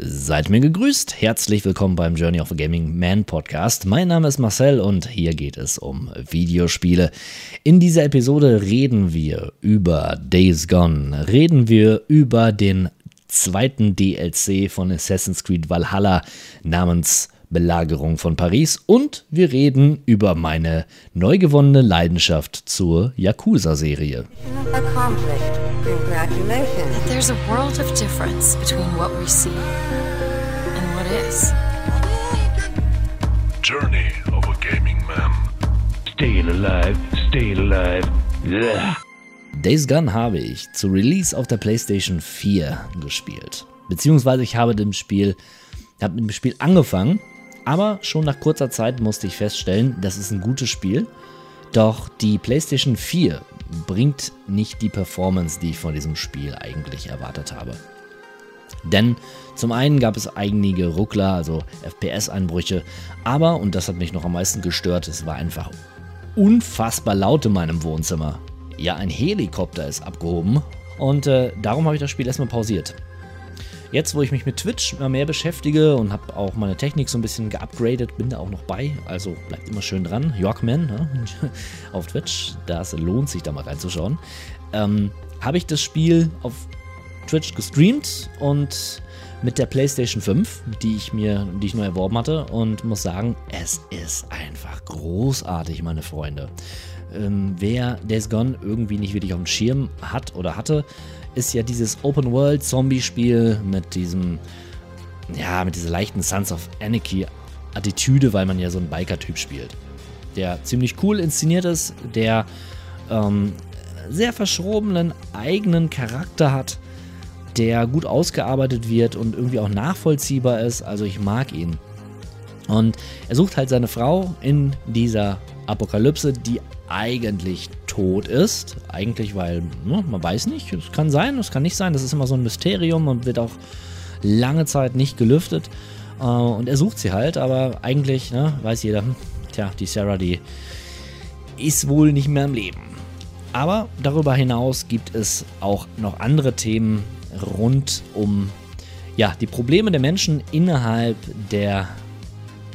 Seid mir gegrüßt. Herzlich willkommen beim Journey of a Gaming Man Podcast. Mein Name ist Marcel und hier geht es um Videospiele. In dieser Episode reden wir über Days Gone, reden wir über den zweiten DLC von Assassin's Creed Valhalla namens Belagerung von Paris und wir reden über meine neu gewonnene Leidenschaft zur Yakuza-Serie. There's a world of difference between what we see is. Journey of a Gaming Man. Staying alive, staying alive. Yeah. Days Gone habe ich zu Release auf der PlayStation 4 gespielt. Beziehungsweise ich habe dem Spiel, habe mit dem Spiel angefangen aber schon nach kurzer Zeit musste ich feststellen, das ist ein gutes Spiel. Doch die PlayStation 4 bringt nicht die Performance, die ich von diesem Spiel eigentlich erwartet habe. Denn zum einen gab es einige Ruckler, also FPS-Einbrüche, aber, und das hat mich noch am meisten gestört, es war einfach unfassbar laut in meinem Wohnzimmer. Ja, ein Helikopter ist abgehoben und äh, darum habe ich das Spiel erstmal pausiert. Jetzt, wo ich mich mit Twitch immer mehr beschäftige und habe auch meine Technik so ein bisschen geupgradet, bin da auch noch bei. Also bleibt immer schön dran. Yorkman ne? auf Twitch. Das lohnt sich da mal reinzuschauen. Ähm, habe ich das Spiel auf Twitch gestreamt und mit der PlayStation 5, die ich mir, die ich nur erworben hatte und muss sagen, es ist einfach großartig, meine Freunde. Ähm, wer Days Gone irgendwie nicht wirklich auf dem Schirm hat oder hatte, ist ja dieses Open World Zombie Spiel mit diesem, ja, mit dieser leichten Sons of Anarchy Attitüde, weil man ja so einen Biker-Typ spielt. Der ziemlich cool inszeniert ist, der ähm, sehr verschrobenen eigenen Charakter hat, der gut ausgearbeitet wird und irgendwie auch nachvollziehbar ist. Also ich mag ihn. Und er sucht halt seine Frau in dieser Apokalypse, die eigentlich tot ist. Eigentlich, weil ne, man weiß nicht, es kann sein, es kann nicht sein. Das ist immer so ein Mysterium und wird auch lange Zeit nicht gelüftet. Äh, und er sucht sie halt, aber eigentlich ne, weiß jeder, hm, tja, die Sarah, die ist wohl nicht mehr im Leben. Aber darüber hinaus gibt es auch noch andere Themen rund um ja, die Probleme der Menschen innerhalb der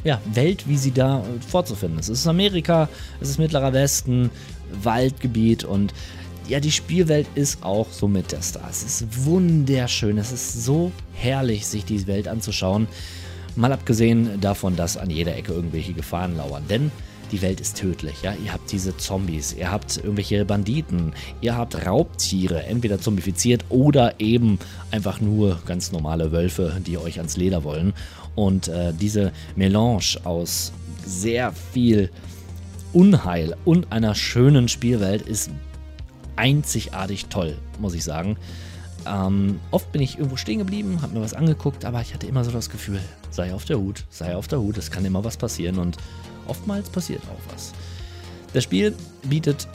ja, Welt, wie sie da vorzufinden ist. Es ist Amerika, es ist Mittlerer Westen, Waldgebiet und ja, die Spielwelt ist auch so mit der Star. Es ist wunderschön, es ist so herrlich, sich die Welt anzuschauen. Mal abgesehen davon, dass an jeder Ecke irgendwelche Gefahren lauern. Denn die Welt ist tödlich. Ja? Ihr habt diese Zombies, ihr habt irgendwelche Banditen, ihr habt Raubtiere, entweder zombifiziert oder eben einfach nur ganz normale Wölfe, die euch ans Leder wollen. Und äh, diese Melange aus sehr viel Unheil und einer schönen Spielwelt ist einzigartig toll, muss ich sagen. Ähm, oft bin ich irgendwo stehen geblieben, habe mir was angeguckt, aber ich hatte immer so das Gefühl, sei auf der Hut, sei auf der Hut, es kann immer was passieren und oftmals passiert auch was. Das Spiel bietet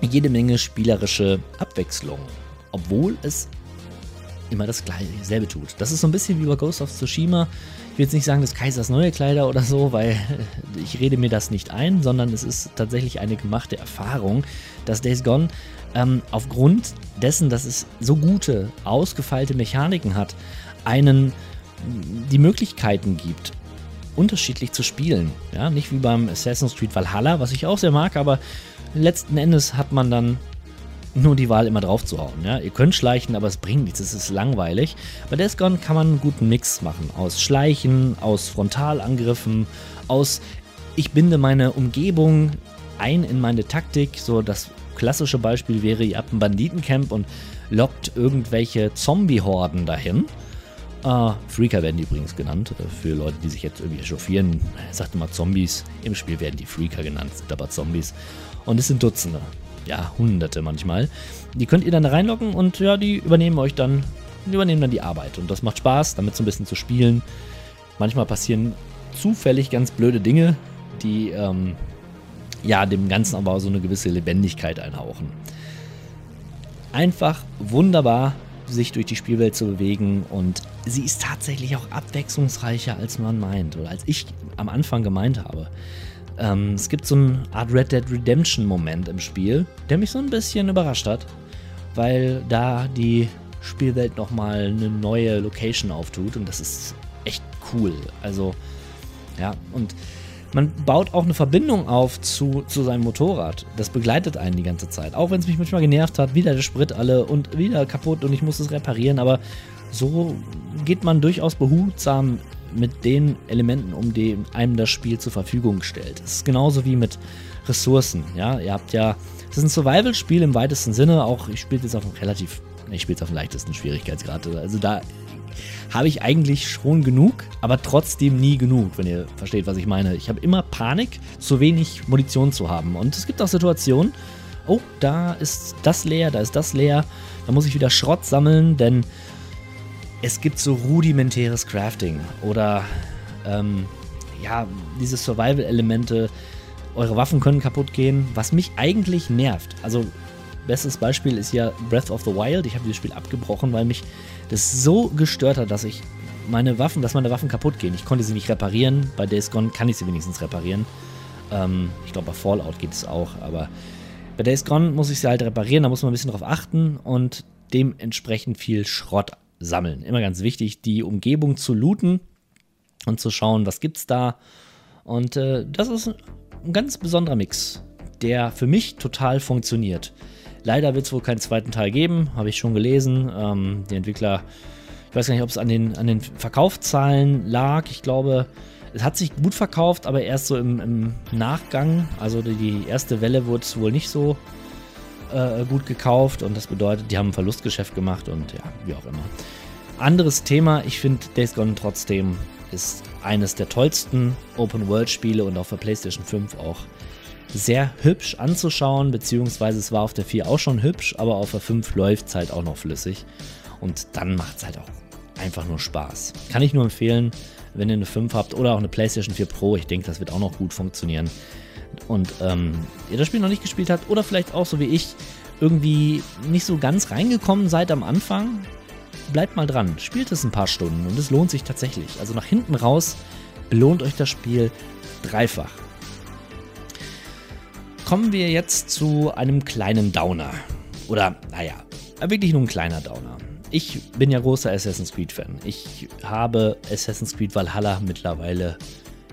jede Menge spielerische Abwechslung, obwohl es immer das Gleiche, selbe tut. Das ist so ein bisschen wie bei Ghost of Tsushima. Ich will jetzt nicht sagen, das Kaisers neue Kleider oder so, weil ich rede mir das nicht ein, sondern es ist tatsächlich eine gemachte Erfahrung, dass Days Gone ähm, aufgrund dessen, dass es so gute, ausgefeilte Mechaniken hat, einen die Möglichkeiten gibt, unterschiedlich zu spielen. Ja, nicht wie beim Assassin's Creed Valhalla, was ich auch sehr mag, aber letzten Endes hat man dann nur die Wahl immer drauf zu hauen. Ja? Ihr könnt schleichen, aber es bringt nichts, es ist langweilig. Bei Death Gone kann man einen guten Mix machen. Aus Schleichen, aus Frontalangriffen, aus ich binde meine Umgebung ein in meine Taktik. So das klassische Beispiel wäre, ihr habt ein Banditencamp und lockt irgendwelche Zombie-Horden dahin. Uh, Freaker werden die übrigens genannt. Äh, für Leute, die sich jetzt irgendwie echauffieren. Sagte mal Zombies. Im Spiel werden die Freaker genannt, sind aber Zombies. Und es sind Dutzende ja, Hunderte manchmal. Die könnt ihr dann reinloggen und ja, die übernehmen euch dann, übernehmen dann die Arbeit. Und das macht Spaß, damit so ein bisschen zu spielen. Manchmal passieren zufällig ganz blöde Dinge, die ähm, ja dem Ganzen aber so eine gewisse Lebendigkeit einhauchen. Einfach wunderbar, sich durch die Spielwelt zu bewegen und sie ist tatsächlich auch abwechslungsreicher, als man meint oder als ich am Anfang gemeint habe. Ähm, es gibt so eine Art Red Dead Redemption Moment im Spiel, der mich so ein bisschen überrascht hat, weil da die Spielwelt nochmal eine neue Location auftut und das ist echt cool. Also, ja, und man baut auch eine Verbindung auf zu, zu seinem Motorrad. Das begleitet einen die ganze Zeit. Auch wenn es mich manchmal genervt hat, wieder der Sprit alle und wieder kaputt und ich muss es reparieren, aber so geht man durchaus behutsam mit den Elementen um, die einem das Spiel zur Verfügung stellt. Es ist genauso wie mit Ressourcen. Ja, ihr habt ja, es ist ein Survival-Spiel im weitesten Sinne. Auch ich spiele jetzt auf einem relativ, ich spiele es auf dem leichtesten Schwierigkeitsgrad. Also da habe ich eigentlich schon genug, aber trotzdem nie genug, wenn ihr versteht, was ich meine. Ich habe immer Panik, zu wenig Munition zu haben. Und es gibt auch Situationen, oh, da ist das leer, da ist das leer, da muss ich wieder Schrott sammeln, denn es gibt so rudimentäres Crafting oder ähm, ja, diese Survival-Elemente. Eure Waffen können kaputt gehen, was mich eigentlich nervt. Also, bestes Beispiel ist ja Breath of the Wild. Ich habe dieses Spiel abgebrochen, weil mich das so gestört hat, dass ich meine Waffen, dass meine Waffen kaputt gehen. Ich konnte sie nicht reparieren. Bei Days Gone kann ich sie wenigstens reparieren. Ähm, ich glaube, bei Fallout geht es auch, aber bei Days Gone muss ich sie halt reparieren. Da muss man ein bisschen drauf achten und dementsprechend viel Schrott sammeln. Immer ganz wichtig, die Umgebung zu looten und zu schauen, was gibt's da. Und äh, das ist ein ganz besonderer Mix, der für mich total funktioniert. Leider wird es wohl keinen zweiten Teil geben, habe ich schon gelesen. Ähm, die Entwickler, ich weiß gar nicht, ob es an den, an den Verkaufszahlen lag. Ich glaube, es hat sich gut verkauft, aber erst so im, im Nachgang. Also die, erste Welle wurde es wohl nicht so äh, gut gekauft und das bedeutet, die haben ein Verlustgeschäft gemacht und ja, wie auch immer. Anderes Thema, ich finde Days Gone trotzdem ist eines der tollsten Open-World-Spiele und auf der PlayStation 5 auch sehr hübsch anzuschauen, beziehungsweise es war auf der 4 auch schon hübsch, aber auf der 5 läuft es halt auch noch flüssig und dann macht es halt auch einfach nur Spaß. Kann ich nur empfehlen, wenn ihr eine 5 habt oder auch eine PlayStation 4 Pro, ich denke, das wird auch noch gut funktionieren und ähm, ihr das Spiel noch nicht gespielt habt oder vielleicht auch so wie ich irgendwie nicht so ganz reingekommen seid am Anfang, bleibt mal dran, spielt es ein paar Stunden und es lohnt sich tatsächlich. Also nach hinten raus belohnt euch das Spiel dreifach. Kommen wir jetzt zu einem kleinen Downer. Oder, naja, wirklich nur ein kleiner Downer. Ich bin ja großer Assassin's Creed-Fan. Ich habe Assassin's Creed Valhalla mittlerweile,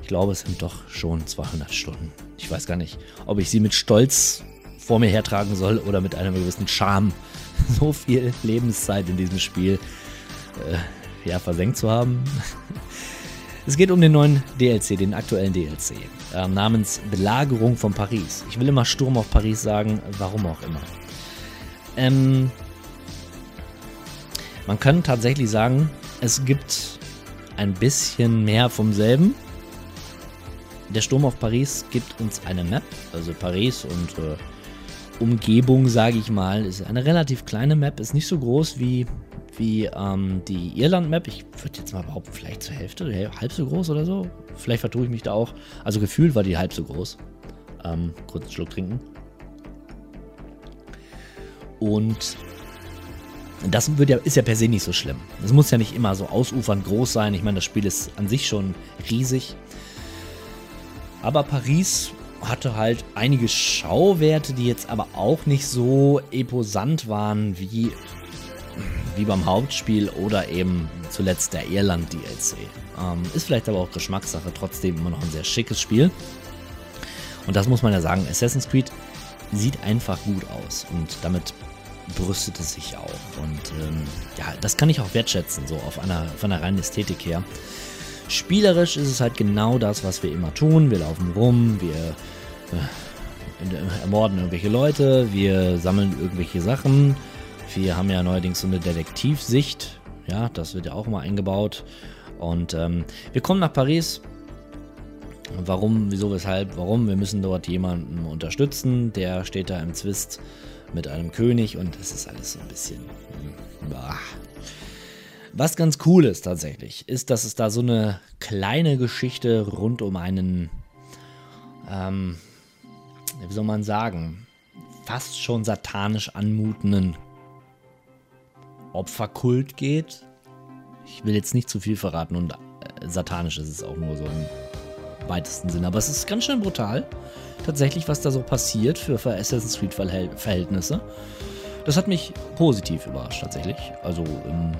ich glaube, es sind doch schon 200 Stunden ich weiß gar nicht, ob ich sie mit Stolz vor mir hertragen soll oder mit einem gewissen Charme, so viel Lebenszeit in diesem Spiel äh, ja, versenkt zu haben. Es geht um den neuen DLC, den aktuellen DLC, äh, namens Belagerung von Paris. Ich will immer Sturm auf Paris sagen, warum auch immer. Ähm, man kann tatsächlich sagen, es gibt ein bisschen mehr vom selben. Der Sturm auf Paris gibt uns eine Map, also Paris und äh, Umgebung, sage ich mal, ist eine relativ kleine Map, ist nicht so groß wie, wie ähm, die Irland-Map. Ich würde jetzt mal behaupten, vielleicht zur Hälfte, halb so groß oder so. Vielleicht vertue ich mich da auch. Also gefühlt war die halb so groß. Ähm, kurz einen Schluck trinken. Und das wird ja, ist ja per se nicht so schlimm. Das muss ja nicht immer so ausufernd groß sein. Ich meine, das Spiel ist an sich schon riesig. Aber Paris hatte halt einige Schauwerte, die jetzt aber auch nicht so eposant waren wie, wie beim Hauptspiel oder eben zuletzt der Irland-DLC. Ähm, ist vielleicht aber auch Geschmackssache, trotzdem immer noch ein sehr schickes Spiel. Und das muss man ja sagen, Assassin's Creed sieht einfach gut aus und damit brüstet es sich auch. Und ähm, ja, das kann ich auch wertschätzen, so auf einer, von der reinen Ästhetik her. Spielerisch ist es halt genau das, was wir immer tun. Wir laufen rum, wir ermorden irgendwelche Leute, wir sammeln irgendwelche Sachen. Wir haben ja neuerdings so eine Detektivsicht. Ja, das wird ja auch mal eingebaut. Und ähm, wir kommen nach Paris. Warum, wieso, weshalb, warum? Wir müssen dort jemanden unterstützen. Der steht da im Zwist mit einem König und das ist alles so ein bisschen. Bah, was ganz cool ist tatsächlich, ist, dass es da so eine kleine Geschichte rund um einen, ähm, wie soll man sagen, fast schon satanisch anmutenden Opferkult geht. Ich will jetzt nicht zu viel verraten und äh, satanisch ist es auch nur so im weitesten Sinne, aber es ist ganz schön brutal, tatsächlich, was da so passiert für, Assassin's Creed Verhältnisse. Das hat mich positiv überrascht tatsächlich. Also, ähm,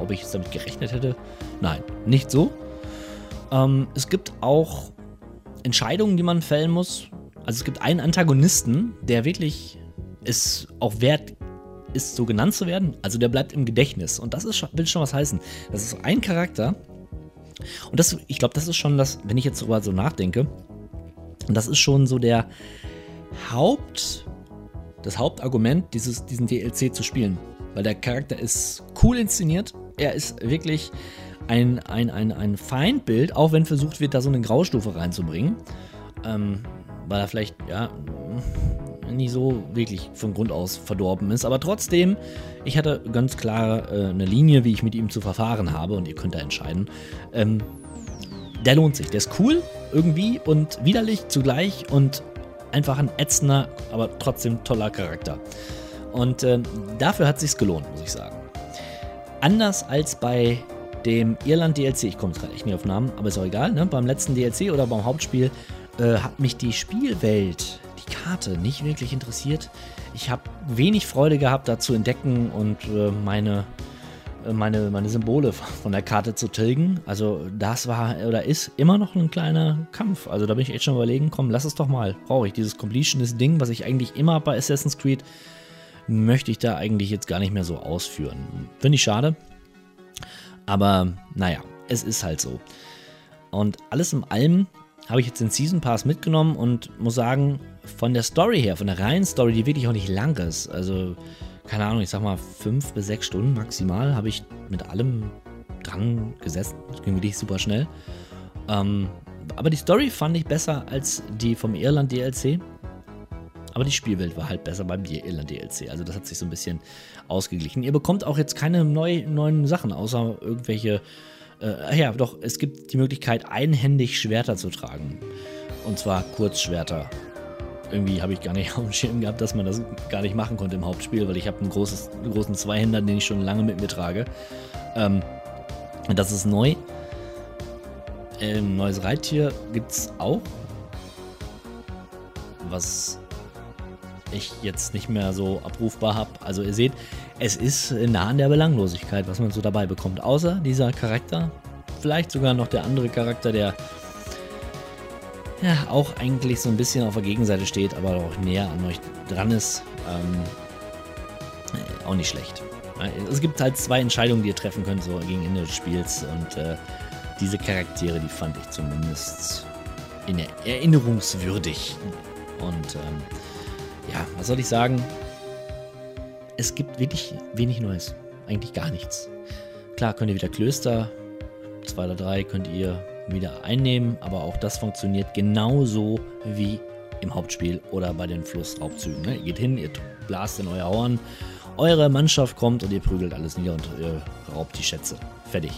ob ich es damit gerechnet hätte? Nein, nicht so. Ähm, es gibt auch Entscheidungen, die man fällen muss. Also es gibt einen Antagonisten, der wirklich es auch wert ist, so genannt zu werden. Also der bleibt im Gedächtnis. Und das ist, will schon was heißen. Das ist ein Charakter. Und das, ich glaube, das ist schon das, wenn ich jetzt darüber so nachdenke, und das ist schon so der Haupt, das Hauptargument, dieses, diesen DLC zu spielen. Weil der Charakter ist cool inszeniert. Er ist wirklich ein, ein, ein, ein Feindbild, auch wenn versucht wird, da so eine Graustufe reinzubringen. Ähm, weil er vielleicht, ja, nicht so wirklich von Grund aus verdorben ist. Aber trotzdem, ich hatte ganz klar äh, eine Linie, wie ich mit ihm zu verfahren habe und ihr könnt da entscheiden. Ähm, der lohnt sich. Der ist cool irgendwie und widerlich zugleich und einfach ein ätzender, aber trotzdem toller Charakter. Und äh, dafür hat es sich gelohnt, muss ich sagen. Anders als bei dem Irland DLC, ich komme gerade echt nicht auf Namen, aber ist auch egal, ne? beim letzten DLC oder beim Hauptspiel äh, hat mich die Spielwelt, die Karte nicht wirklich interessiert. Ich habe wenig Freude gehabt, da zu entdecken und äh, meine, äh, meine, meine Symbole von der Karte zu tilgen. Also das war oder ist immer noch ein kleiner Kampf. Also da bin ich echt schon überlegen, komm, lass es doch mal. Brauche ich dieses Completionist-Ding, was ich eigentlich immer bei Assassin's Creed möchte ich da eigentlich jetzt gar nicht mehr so ausführen. Finde ich schade. Aber naja, es ist halt so. Und alles in allem habe ich jetzt den Season Pass mitgenommen und muss sagen, von der Story her, von der reinen Story, die wirklich auch nicht lang ist, also keine Ahnung, ich sag mal fünf bis sechs Stunden maximal, habe ich mit allem dran gesessen. Das ging wirklich super schnell. Ähm, aber die Story fand ich besser als die vom Irland DLC. Aber die Spielwelt war halt besser beim Irland DLC. Also das hat sich so ein bisschen ausgeglichen. Ihr bekommt auch jetzt keine neu, neuen Sachen, außer irgendwelche äh, ja, doch, es gibt die Möglichkeit, einhändig Schwerter zu tragen. Und zwar Kurzschwerter. Irgendwie habe ich gar nicht auf dem Schirm gehabt, dass man das gar nicht machen konnte im Hauptspiel, weil ich habe einen, großen Zweihänder, den ich schon lange mit mir trage. Ähm, das ist neu. Ähm, neues Reittier gibt es auch. Was ich jetzt nicht mehr so abrufbar habe. Also ihr seht, es ist nah an der Belanglosigkeit, was man so dabei bekommt. Außer dieser Charakter, vielleicht sogar noch der andere Charakter, der ja auch eigentlich so ein bisschen auf der Gegenseite steht, aber auch näher an euch dran ist. Ähm, auch nicht schlecht. Es gibt halt zwei Entscheidungen, die ihr treffen könnt, so gegen Ende des Spiels. Und äh, diese Charaktere, die fand ich zumindest in erinnerungswürdig. Und ähm, ja, was soll ich sagen? Es gibt wirklich wenig Neues. Eigentlich gar nichts. Klar könnt ihr wieder Klöster, zwei oder drei könnt ihr wieder einnehmen, aber auch das funktioniert genauso wie im Hauptspiel oder bei den Flussraubzügen. Ne? Ihr geht hin, ihr blast in euer Horn, eure Mannschaft kommt und ihr prügelt alles nieder und ihr raubt die Schätze. Fertig.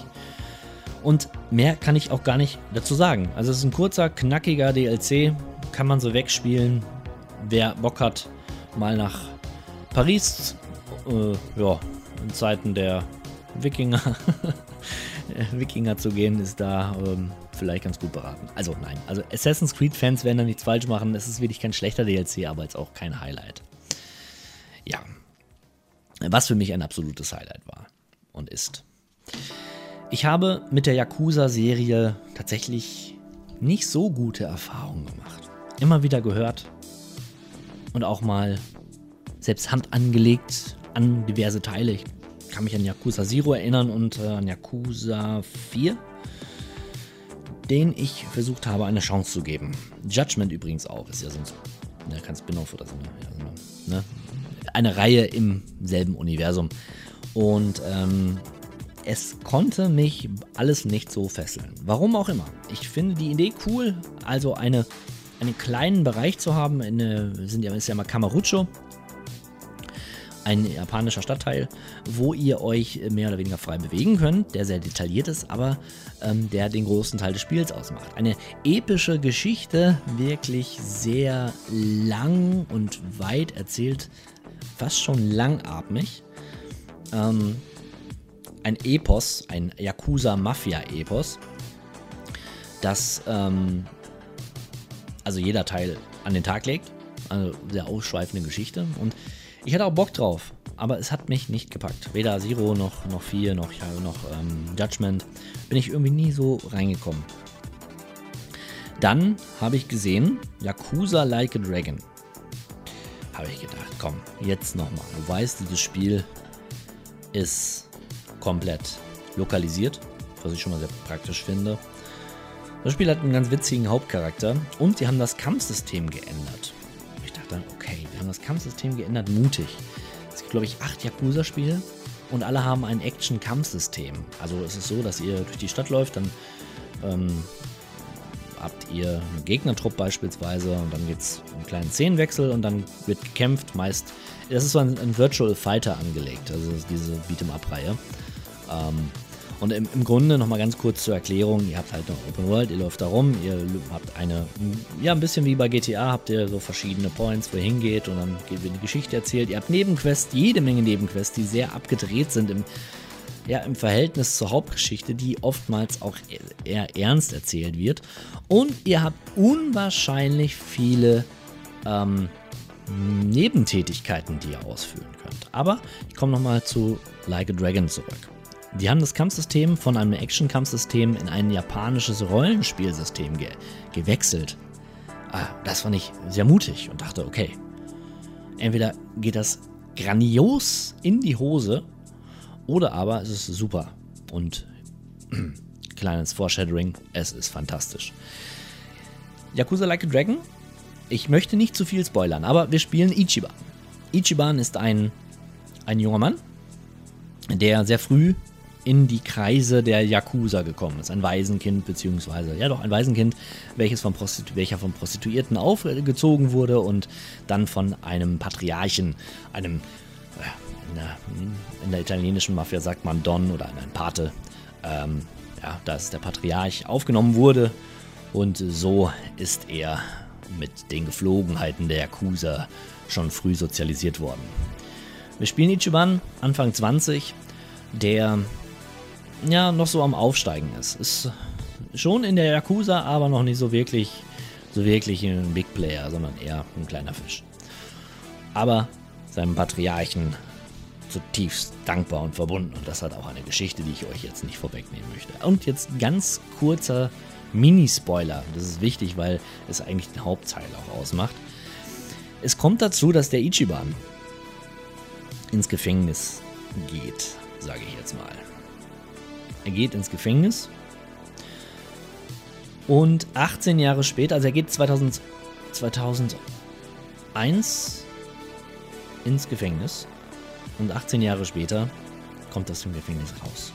Und mehr kann ich auch gar nicht dazu sagen. Also es ist ein kurzer, knackiger DLC, kann man so wegspielen, wer Bock hat, mal nach Paris, äh, ja, in Zeiten der Wikinger, Wikinger zu gehen, ist da ähm, vielleicht ganz gut beraten. Also nein, also Assassin's Creed-Fans werden da nichts falsch machen. Es ist wirklich kein schlechter DLC, aber jetzt auch kein Highlight. Ja, was für mich ein absolutes Highlight war und ist. Ich habe mit der Yakuza-Serie tatsächlich nicht so gute Erfahrungen gemacht. Immer wieder gehört, und auch mal selbst Hand angelegt an diverse Teile. Ich kann mich an Yakuza Zero erinnern und äh, an Yakuza 4, den ich versucht habe, eine Chance zu geben. Judgment übrigens auch, ist ja so ein, ne, kein Spin-off oder so, so eine, ne? eine Reihe im selben Universum. Und ähm, es konnte mich alles nicht so fesseln. Warum auch immer. Ich finde die Idee cool, also eine einen kleinen Bereich zu haben, eine, sind ja, ist ja mal Kamarucho, ein japanischer Stadtteil, wo ihr euch mehr oder weniger frei bewegen könnt, der sehr detailliert ist, aber ähm, der den großen Teil des Spiels ausmacht. Eine epische Geschichte, wirklich sehr lang und weit erzählt, fast schon langatmig. Ähm, ein Epos, ein Yakuza-Mafia-Epos, das ähm, also jeder Teil an den Tag legt. Also sehr ausschweifende Geschichte. Und Ich hatte auch Bock drauf, aber es hat mich nicht gepackt. Weder Zero noch, noch 4 noch, noch ähm, Judgment bin ich irgendwie nie so reingekommen. Dann habe ich gesehen, Yakuza Like a Dragon. Habe ich gedacht, komm, jetzt nochmal. Du weißt, dieses Spiel ist komplett lokalisiert, was ich schon mal sehr praktisch finde. Das Spiel hat einen ganz witzigen Hauptcharakter und sie haben das Kampfsystem geändert. Ich dachte dann, okay, wir haben das Kampfsystem geändert, mutig. Es gibt, glaube ich, acht Yakuza-Spiele und alle haben ein Action-Kampfsystem. Also es ist so, dass ihr durch die Stadt läuft, dann ähm, habt ihr einen Gegnertrupp beispielsweise und dann gibt es einen kleinen Szenenwechsel und dann wird gekämpft. Meist, das ist so ein, ein Virtual Fighter angelegt, also diese Beat'em-up-Reihe. Ähm, und im, im Grunde nochmal ganz kurz zur Erklärung: Ihr habt halt eine Open World, ihr läuft da rum, ihr habt eine, ja, ein bisschen wie bei GTA, habt ihr so verschiedene Points, wo ihr hingeht und dann wird eine Geschichte erzählt. Ihr habt Nebenquests, jede Menge Nebenquests, die sehr abgedreht sind im, ja, im Verhältnis zur Hauptgeschichte, die oftmals auch eher ernst erzählt wird. Und ihr habt unwahrscheinlich viele ähm, Nebentätigkeiten, die ihr ausführen könnt. Aber ich komme nochmal zu Like a Dragon zurück. Die haben das Kampfsystem von einem Action-Kampfsystem in ein japanisches Rollenspielsystem ge gewechselt. Ah, das fand ich sehr mutig und dachte, okay, entweder geht das grandios in die Hose oder aber es ist super. Und kleines Foreshadowing, es ist fantastisch. Yakuza Like a Dragon, ich möchte nicht zu viel spoilern, aber wir spielen Ichiban. Ichiban ist ein, ein junger Mann, der sehr früh in die Kreise der Yakuza gekommen ist. Ein Waisenkind, beziehungsweise, ja doch, ein Waisenkind, welches von Prostitu welcher von Prostituierten aufgezogen wurde und dann von einem Patriarchen, einem, äh, in, der, in, der, italienischen Mafia sagt man Don oder ein Pate, ähm, ja, da ist der Patriarch aufgenommen wurde und so ist er mit den Geflogenheiten der Yakuza schon früh sozialisiert worden. Wir spielen Ichiban, Anfang 20, der ja noch so am Aufsteigen ist. Ist schon in der Yakuza, aber noch nicht so wirklich, so wirklich ein Big Player, sondern eher ein kleiner Fisch. Aber seinem Patriarchen zutiefst dankbar und verbunden. Und das hat auch eine Geschichte, die ich euch jetzt nicht vorwegnehmen möchte. Und jetzt ganz kurzer Mini-Spoiler. Das ist wichtig, weil es eigentlich den Hauptteil auch ausmacht. Es kommt dazu, dass der Ichiban ins Gefängnis geht, sage ich jetzt mal. Er geht ins Gefängnis. Und 18 Jahre später, also er geht 2000, 2001 ins Gefängnis. Und 18 Jahre später kommt aus dem Gefängnis raus.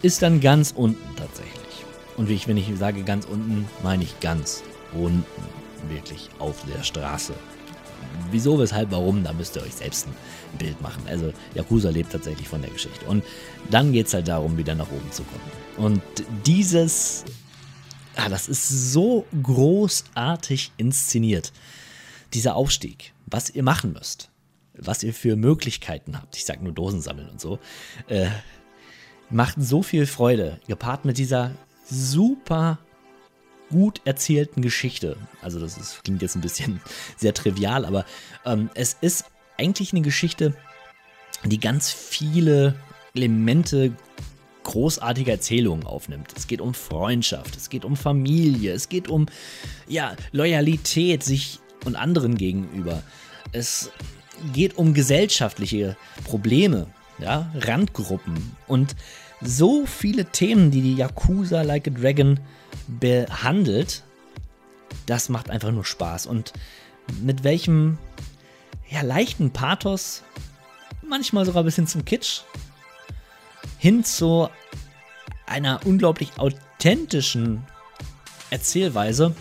Ist dann ganz unten tatsächlich. Und wie ich, wenn ich sage ganz unten, meine ich ganz unten. Wirklich auf der Straße. Wieso, weshalb, warum, da müsst ihr euch selbst ein Bild machen. Also Yakuza lebt tatsächlich von der Geschichte. Und dann geht es halt darum, wieder nach oben zu kommen. Und dieses, ah, das ist so großartig inszeniert. Dieser Aufstieg, was ihr machen müsst, was ihr für Möglichkeiten habt. Ich sage nur Dosen sammeln und so. Äh, macht so viel Freude, gepaart mit dieser super gut erzählten Geschichte. Also das ist, klingt jetzt ein bisschen sehr trivial, aber ähm, es ist eigentlich eine Geschichte, die ganz viele Elemente großartiger Erzählungen aufnimmt. Es geht um Freundschaft, es geht um Familie, es geht um ja, Loyalität sich und anderen gegenüber. Es geht um gesellschaftliche Probleme, ja, Randgruppen und so viele Themen, die die Yakuza Like a Dragon behandelt, das macht einfach nur Spaß. Und mit welchem ja, leichten Pathos, manchmal sogar bis hin zum Kitsch, hin zu einer unglaublich authentischen Erzählweise,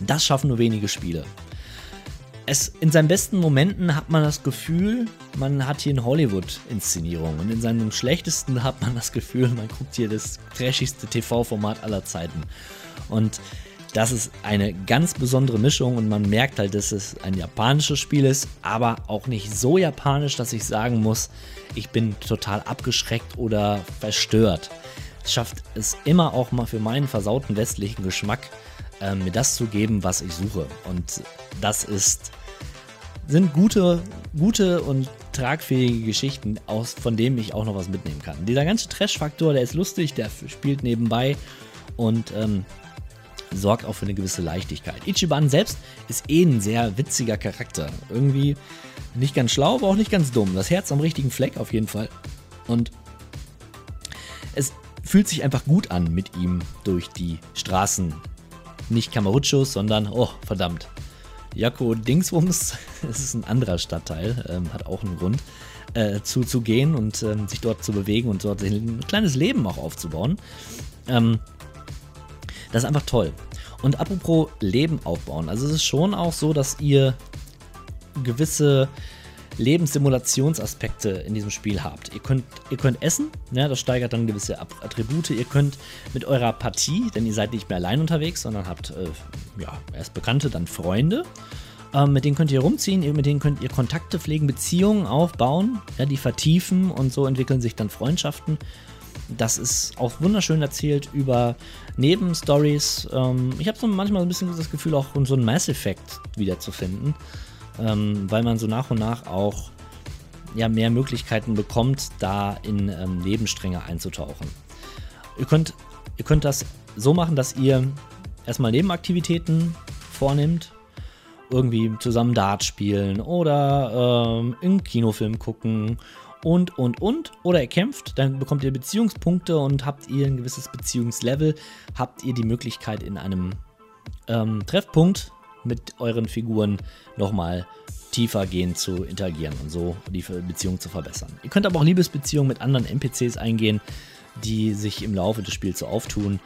das schaffen nur wenige Spiele. Es, in seinen besten Momenten hat man das Gefühl, man hat hier eine Hollywood-Inszenierung. Und in seinem schlechtesten hat man das Gefühl, man guckt hier das trashigste TV-Format aller Zeiten. Und das ist eine ganz besondere Mischung und man merkt halt, dass es ein japanisches Spiel ist, aber auch nicht so japanisch, dass ich sagen muss, ich bin total abgeschreckt oder verstört. Es schafft es immer auch mal für meinen versauten westlichen Geschmack, äh, mir das zu geben, was ich suche. Und das ist sind gute, gute und tragfähige Geschichten, aus, von denen ich auch noch was mitnehmen kann. Dieser ganze Trash-Faktor, der ist lustig, der spielt nebenbei und ähm, sorgt auch für eine gewisse Leichtigkeit. Ichiban selbst ist eh ein sehr witziger Charakter. Irgendwie nicht ganz schlau, aber auch nicht ganz dumm. Das Herz am richtigen Fleck auf jeden Fall. Und es fühlt sich einfach gut an mit ihm durch die Straßen. Nicht Kamaruchos, sondern, oh, verdammt. Jakko Dingswums, das ist ein anderer Stadtteil, ähm, hat auch einen Grund, äh, zu, zu gehen und ähm, sich dort zu bewegen und dort ein kleines Leben auch aufzubauen. Ähm, das ist einfach toll. Und apropos Leben aufbauen, also es ist schon auch so, dass ihr gewisse Lebenssimulationsaspekte in diesem Spiel habt. Ihr könnt, ihr könnt essen, ja, das steigert dann gewisse Attribute. Ihr könnt mit eurer Partie, denn ihr seid nicht mehr allein unterwegs, sondern habt äh, ja, erst Bekannte, dann Freunde. Ähm, mit denen könnt ihr rumziehen, mit denen könnt ihr Kontakte pflegen, Beziehungen aufbauen, ja, die vertiefen und so entwickeln sich dann Freundschaften. Das ist auch wunderschön erzählt über Nebenstories. Ähm, ich habe so manchmal ein bisschen das Gefühl, auch so einen Mass Effect wiederzufinden ähm, weil man so nach und nach auch ja, mehr Möglichkeiten bekommt, da in ähm, Nebenstränge einzutauchen. Ihr könnt, ihr könnt das so machen, dass ihr erstmal Nebenaktivitäten vornimmt, irgendwie zusammen Dart spielen oder ähm, einen Kinofilm gucken und, und, und. Oder ihr kämpft, dann bekommt ihr Beziehungspunkte und habt ihr ein gewisses Beziehungslevel, habt ihr die Möglichkeit in einem ähm, Treffpunkt mit euren Figuren nochmal tiefer gehen zu interagieren und so die Beziehung zu verbessern. Ihr könnt aber auch Liebesbeziehungen mit anderen NPCs eingehen, die sich im Laufe des Spiels so auftun.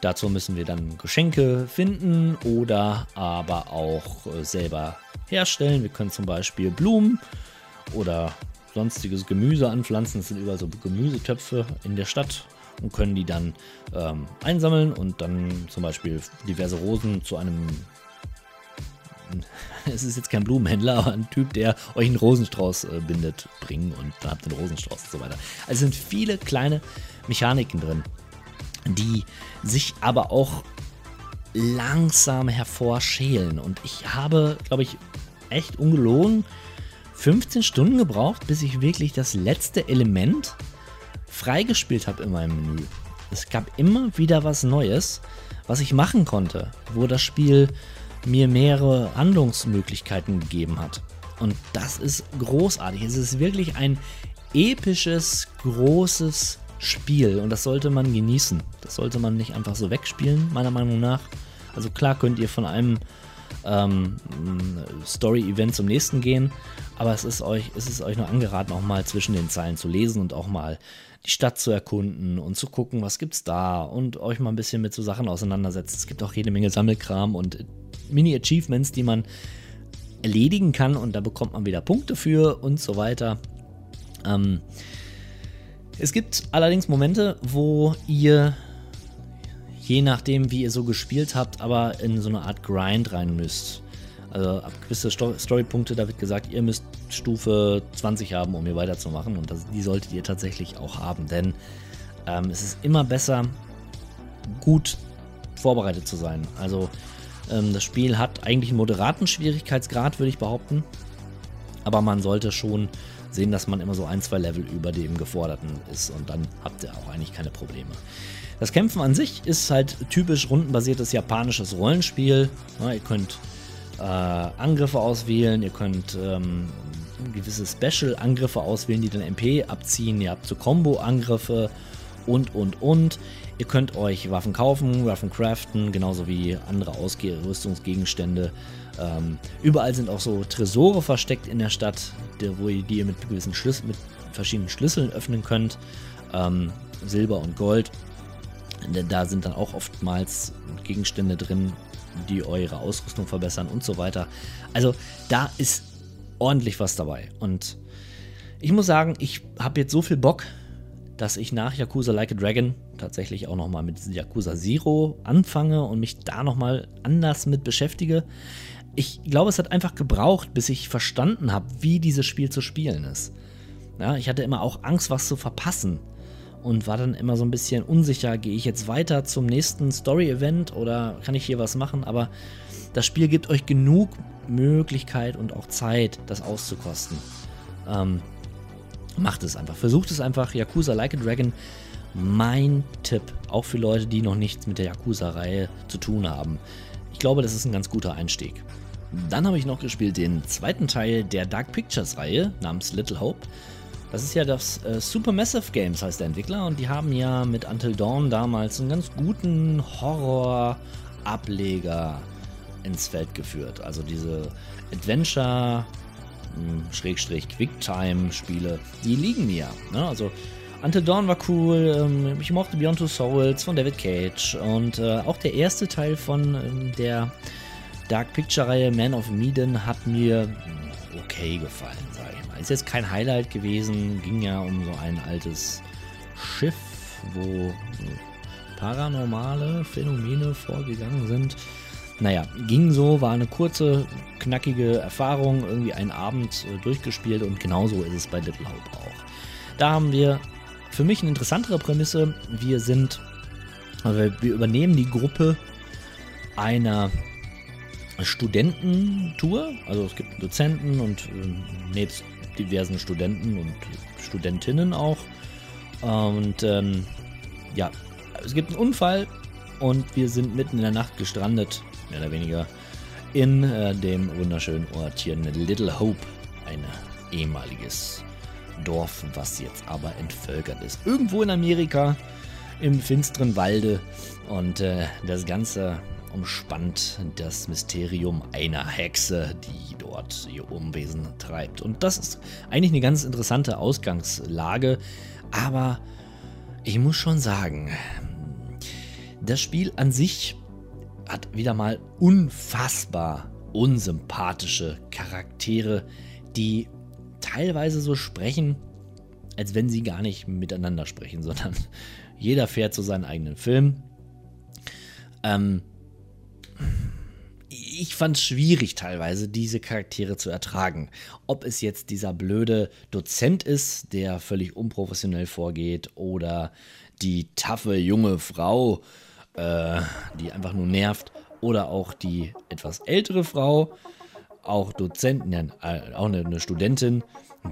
Dazu müssen wir dann Geschenke finden oder aber auch äh, selber herstellen. Wir können zum Beispiel Blumen oder sonstiges Gemüse anpflanzen. Das sind überall so Gemüsetöpfe in der Stadt und können die dann ähm, einsammeln und dann zum Beispiel diverse Rosen zu einem es ist jetzt kein Blumenhändler, aber ein Typ, der euch einen Rosenstrauß äh, bindet, bringen und dann habt ihr einen Rosenstrauß und so weiter. Also es sind viele kleine Mechaniken drin, die sich aber auch langsam hervorschälen. Und ich habe, glaube ich, echt ungelogen 15 Stunden gebraucht, bis ich wirklich das letzte Element freigespielt habe in meinem Menü. Es gab immer wieder was Neues, was ich machen konnte, wo das Spiel mir mehrere Handlungsmöglichkeiten gegeben hat. Und das ist großartig. Es ist wirklich ein episches, großes Spiel und das sollte man genießen. Das sollte man nicht einfach so wegspielen, meiner Meinung nach. Also klar könnt ihr von einem ähm, Story-Event zum nächsten gehen, aber es ist euch, es ist euch nur angeraten, auch mal zwischen den Zeilen zu lesen und auch mal die Stadt zu erkunden und zu gucken, was gibt's da und euch mal ein bisschen mit so Sachen auseinandersetzen. Es gibt auch jede Menge Sammelkram und Mini-Achievements, die man erledigen kann und da bekommt man wieder Punkte für und so weiter. Ähm, es gibt allerdings Momente, wo ihr, je nachdem wie ihr so gespielt habt, aber in so eine Art Grind rein müsst. Also ab gewisse Storypunkte, da wird gesagt, ihr müsst Stufe 20 haben, um hier weiterzumachen. Und das, die solltet ihr tatsächlich auch haben. Denn ähm, es ist immer besser, gut vorbereitet zu sein. Also ähm, das Spiel hat eigentlich einen moderaten Schwierigkeitsgrad, würde ich behaupten. Aber man sollte schon sehen, dass man immer so ein, zwei Level über dem Geforderten ist. Und dann habt ihr auch eigentlich keine Probleme. Das Kämpfen an sich ist halt typisch rundenbasiertes japanisches Rollenspiel. Ja, ihr könnt äh, Angriffe auswählen, ihr könnt ähm, gewisse Special-Angriffe auswählen, die dann MP abziehen. Ihr habt so Combo-Angriffe und, und, und. Ihr könnt euch Waffen kaufen, Waffen craften, genauso wie andere Ausrüstungsgegenstände. Ähm, überall sind auch so Tresore versteckt in der Stadt, die, wo ihr, die ihr mit gewissen Schlüsseln, mit verschiedenen Schlüsseln öffnen könnt. Ähm, Silber und Gold. Da sind dann auch oftmals Gegenstände drin, die eure Ausrüstung verbessern und so weiter. Also da ist ordentlich was dabei. Und ich muss sagen, ich habe jetzt so viel Bock, dass ich nach Yakuza Like a Dragon tatsächlich auch nochmal mit Yakuza Zero anfange und mich da nochmal anders mit beschäftige. Ich glaube, es hat einfach gebraucht, bis ich verstanden habe, wie dieses Spiel zu spielen ist. Ja, ich hatte immer auch Angst, was zu verpassen und war dann immer so ein bisschen unsicher, gehe ich jetzt weiter zum nächsten Story-Event oder kann ich hier was machen? Aber das Spiel gibt euch genug Möglichkeit und auch Zeit, das auszukosten, ähm, macht es einfach. Versucht es einfach. Yakuza Like a Dragon, mein Tipp. Auch für Leute, die noch nichts mit der Yakuza-Reihe zu tun haben. Ich glaube, das ist ein ganz guter Einstieg. Dann habe ich noch gespielt den zweiten Teil der Dark Pictures-Reihe namens Little Hope. Das ist ja das äh, Supermassive Games, heißt der Entwickler, und die haben ja mit Until Dawn damals einen ganz guten Horror-Ableger ins Feld geführt. Also diese Adventure, Schrägstrich Quicktime-Spiele, die liegen mir. Ne? Also Until Dawn war cool, ähm, ich mochte Beyond Two Souls von David Cage und äh, auch der erste Teil von ähm, der Dark Picture-Reihe Man of Medan hat mir hm, okay gefallen, sage ich mal. Ist jetzt kein Highlight gewesen, ging ja um so ein altes Schiff, wo paranormale Phänomene vorgegangen sind. Naja, ging so, war eine kurze, knackige Erfahrung, irgendwie einen Abend äh, durchgespielt und genauso ist es bei Little Hope auch. Da haben wir für mich eine interessantere Prämisse. Wir sind, wir übernehmen die Gruppe einer Studententour. Also es gibt Dozenten und äh, nebst diversen Studenten und Studentinnen auch. Und ähm, ja, es gibt einen Unfall und wir sind mitten in der Nacht gestrandet, mehr oder weniger, in äh, dem wunderschönen Ort in Little Hope, ein ehemaliges Dorf, was jetzt aber entvölkert ist. Irgendwo in Amerika, im finsteren Walde. Und äh, das Ganze umspannt das Mysterium einer Hexe, die dort ihr Umwesen treibt. Und das ist eigentlich eine ganz interessante Ausgangslage, aber ich muss schon sagen, das Spiel an sich hat wieder mal unfassbar unsympathische Charaktere, die teilweise so sprechen, als wenn sie gar nicht miteinander sprechen, sondern jeder fährt so seinen eigenen Film. Ähm, ich fand es schwierig teilweise, diese Charaktere zu ertragen. Ob es jetzt dieser blöde Dozent ist, der völlig unprofessionell vorgeht, oder die taffe junge Frau, äh, die einfach nur nervt, oder auch die etwas ältere Frau, auch Dozenten, äh, auch eine, eine Studentin,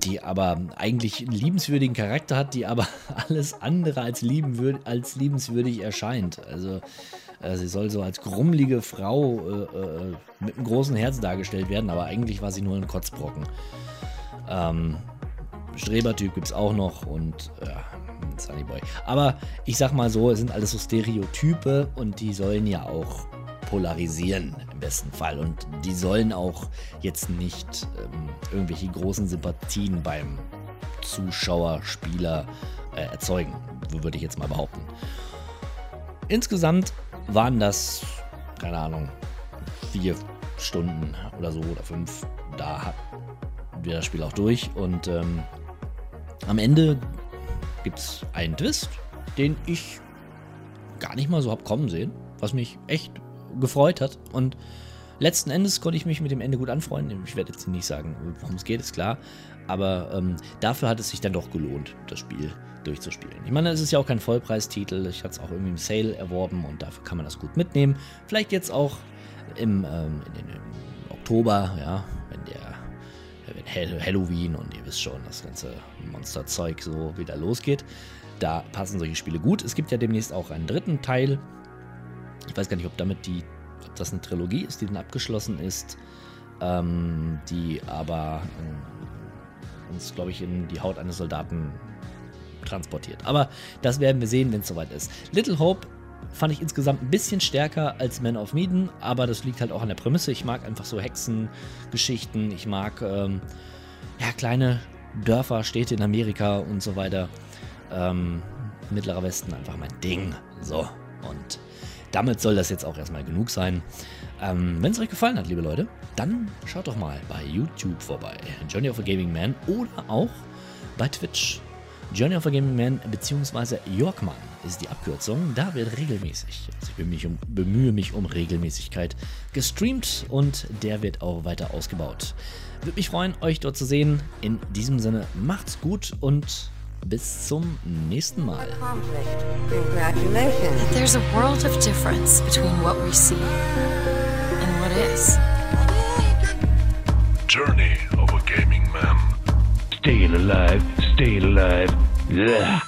die aber eigentlich einen liebenswürdigen Charakter hat, die aber alles andere als, lieben, als liebenswürdig erscheint. Also äh, sie soll so als grummelige Frau äh, äh, mit einem großen Herz dargestellt werden, aber eigentlich war sie nur ein Kotzbrocken. Ähm, Strebertyp gibt es auch noch und ja, Sunnyboy. Aber ich sag mal so, es sind alles so Stereotype und die sollen ja auch polarisieren im besten Fall. Und die sollen auch jetzt nicht ähm, irgendwelche großen Sympathien beim Zuschauer, Spieler äh, erzeugen, würde ich jetzt mal behaupten. Insgesamt waren das, keine Ahnung, vier Stunden oder so oder fünf. Da hatten wir das Spiel auch durch und ähm, am Ende gibt es einen Twist, den ich gar nicht mal so hab kommen sehen, was mich echt gefreut hat. Und letzten Endes konnte ich mich mit dem Ende gut anfreunden. Ich werde jetzt nicht sagen, worum es geht, ist klar. Aber ähm, dafür hat es sich dann doch gelohnt, das Spiel durchzuspielen. Ich meine, es ist ja auch kein Vollpreistitel. Ich hatte es auch irgendwie im Sale erworben und dafür kann man das gut mitnehmen. Vielleicht jetzt auch im, ähm, in, im Oktober, ja, Halloween und ihr wisst schon, das ganze Monsterzeug so wieder losgeht. Da passen solche Spiele gut. Es gibt ja demnächst auch einen dritten Teil. Ich weiß gar nicht, ob damit die, ob das eine Trilogie ist, die dann abgeschlossen ist, ähm, die aber äh, uns, glaube ich, in die Haut eines Soldaten transportiert. Aber das werden wir sehen, wenn es soweit ist. Little Hope fand ich insgesamt ein bisschen stärker als Man of Medan, aber das liegt halt auch an der Prämisse. Ich mag einfach so Hexengeschichten, ich mag ähm, ja, kleine Dörfer, Städte in Amerika und so weiter. Ähm, Mittlerer Westen einfach mein Ding. So, und damit soll das jetzt auch erstmal genug sein. Ähm, Wenn es euch gefallen hat, liebe Leute, dann schaut doch mal bei YouTube vorbei. Journey of a Gaming Man oder auch bei Twitch. Journey of a Gaming Man bzw. Yorkman ist die Abkürzung. Da wird regelmäßig, also ich bemühe mich, um, bemühe mich um Regelmäßigkeit, gestreamt und der wird auch weiter ausgebaut. Würde mich freuen, euch dort zu sehen. In diesem Sinne, macht's gut und bis zum nächsten Mal. There's a world of difference between what we see and what is. journey of a gaming man. Stay alive, stay alive. Ugh.